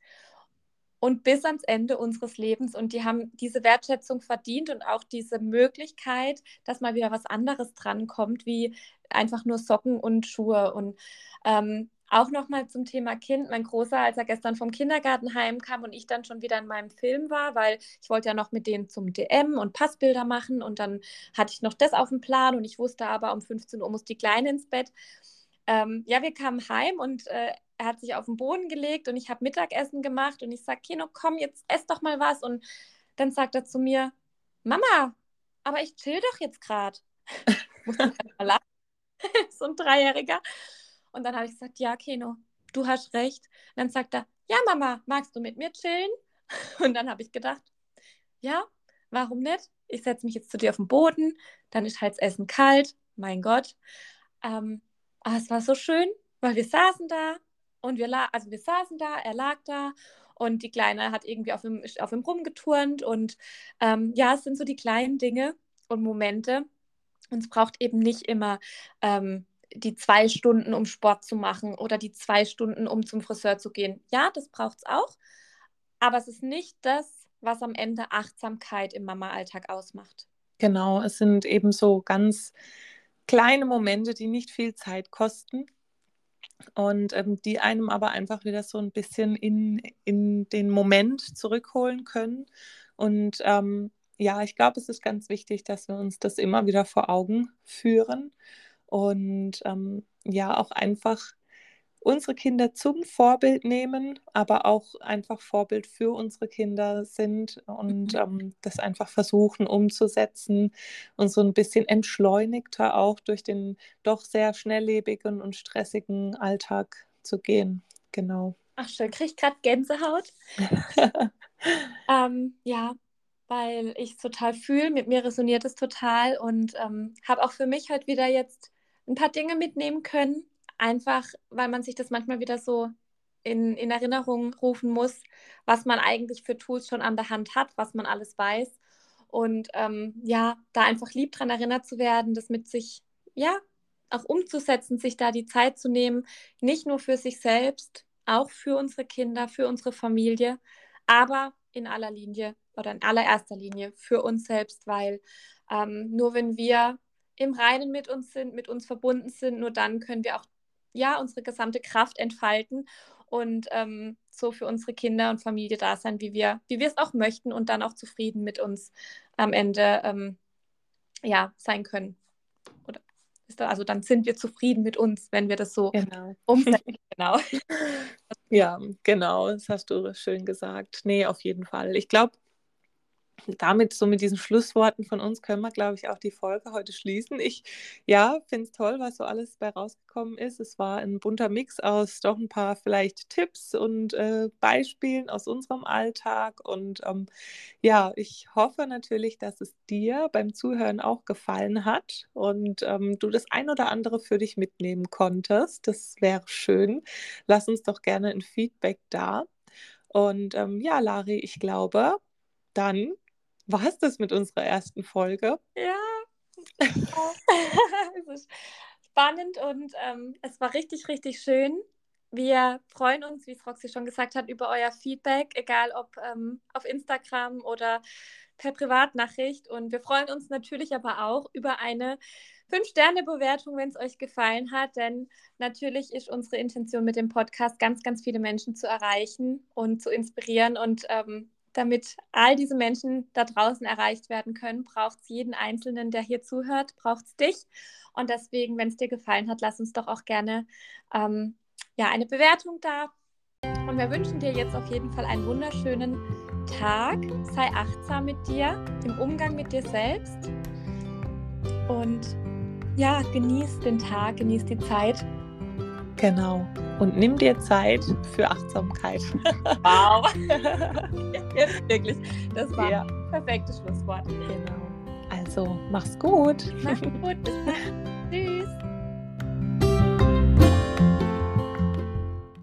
A: und bis ans Ende unseres Lebens. Und die haben diese Wertschätzung verdient und auch diese Möglichkeit, dass mal wieder was anderes drankommt, wie einfach nur Socken und Schuhe. Und ähm, auch nochmal zum Thema Kind. Mein Großer, als er gestern vom Kindergarten heimkam und ich dann schon wieder in meinem Film war, weil ich wollte ja noch mit denen zum DM und Passbilder machen und dann hatte ich noch das auf dem Plan und ich wusste aber, um 15 Uhr muss die Kleine ins Bett. Ähm, ja, wir kamen heim und äh, er hat sich auf den Boden gelegt und ich habe Mittagessen gemacht und ich sage, Kino, komm, jetzt ess doch mal was. Und dann sagt er zu mir, Mama, aber ich chill doch jetzt gerade. so ein Dreijähriger. Und dann habe ich gesagt, ja, Keno, du hast recht. Und dann sagt er, ja, Mama, magst du mit mir chillen? Und dann habe ich gedacht, ja, warum nicht? Ich setze mich jetzt zu dir auf den Boden, dann ist halt das Essen kalt, mein Gott. Ähm, aber es war so schön, weil wir saßen da und wir, also wir saßen da, er lag da und die Kleine hat irgendwie auf ihm, auf ihm rumgeturnt und ähm, ja, es sind so die kleinen Dinge und Momente und es braucht eben nicht immer ähm, die zwei Stunden, um Sport zu machen oder die zwei Stunden, um zum Friseur zu gehen. Ja, das braucht es auch, aber es ist nicht das, was am Ende Achtsamkeit im Mama-Alltag ausmacht.
B: Genau, es sind eben so ganz kleine Momente, die nicht viel Zeit kosten und ähm, die einem aber einfach wieder so ein bisschen in, in den Moment zurückholen können. Und ähm, ja, ich glaube, es ist ganz wichtig, dass wir uns das immer wieder vor Augen führen und ähm, ja auch einfach unsere Kinder zum Vorbild nehmen, aber auch einfach Vorbild für unsere Kinder sind und mhm. ähm, das einfach versuchen umzusetzen und so ein bisschen entschleunigter auch durch den doch sehr schnelllebigen und stressigen Alltag zu gehen. Genau.
A: Ach schön, kriege ich gerade Gänsehaut. ähm, ja, weil ich es total fühle, mit mir resoniert es total und ähm, habe auch für mich halt wieder jetzt ein paar Dinge mitnehmen können, einfach weil man sich das manchmal wieder so in, in Erinnerung rufen muss, was man eigentlich für Tools schon an der Hand hat, was man alles weiß. Und ähm, ja, da einfach lieb dran erinnert zu werden, das mit sich, ja, auch umzusetzen, sich da die Zeit zu nehmen, nicht nur für sich selbst, auch für unsere Kinder, für unsere Familie, aber in aller Linie oder in allererster Linie für uns selbst, weil ähm, nur wenn wir im Reinen mit uns sind, mit uns verbunden sind, nur dann können wir auch ja unsere gesamte Kraft entfalten und ähm, so für unsere Kinder und Familie da sein, wie wir, wie wir es auch möchten und dann auch zufrieden mit uns am Ende ähm, ja sein können. Oder also dann sind wir zufrieden mit uns, wenn wir das so genau. umsetzen. genau.
B: Ja, genau, das hast du schön gesagt. Nee, auf jeden Fall. Ich glaube, damit, so mit diesen Schlussworten von uns, können wir, glaube ich, auch die Folge heute schließen. Ich, ja, finde es toll, was so alles bei rausgekommen ist. Es war ein bunter Mix aus doch ein paar vielleicht Tipps und äh, Beispielen aus unserem Alltag. Und ähm, ja, ich hoffe natürlich, dass es dir beim Zuhören auch gefallen hat und ähm, du das ein oder andere für dich mitnehmen konntest. Das wäre schön. Lass uns doch gerne ein Feedback da. Und ähm, ja, Lari, ich glaube, dann war es das mit unserer ersten Folge.
A: Ja. es ist spannend und ähm, es war richtig, richtig schön. Wir freuen uns, wie es Roxy schon gesagt hat, über euer Feedback, egal ob ähm, auf Instagram oder per Privatnachricht. Und wir freuen uns natürlich aber auch über eine 5-Sterne-Bewertung, wenn es euch gefallen hat. Denn natürlich ist unsere Intention mit dem Podcast, ganz, ganz viele Menschen zu erreichen und zu inspirieren. Und ähm, damit all diese Menschen da draußen erreicht werden können, braucht es jeden Einzelnen, der hier zuhört, braucht es dich. Und deswegen, wenn es dir gefallen hat, lass uns doch auch gerne ähm, ja, eine Bewertung da. Und wir wünschen dir jetzt auf jeden Fall einen wunderschönen Tag. Sei achtsam mit dir, im Umgang mit dir selbst. Und ja, genieß den Tag, genieß die Zeit.
B: Genau. Und nimm dir Zeit für Achtsamkeit.
A: Wow. Jetzt wirklich. Das war ja. ein perfektes Schlusswort.
B: Genau. Also, mach's gut.
A: Mach's gut. Bis dann. Tschüss.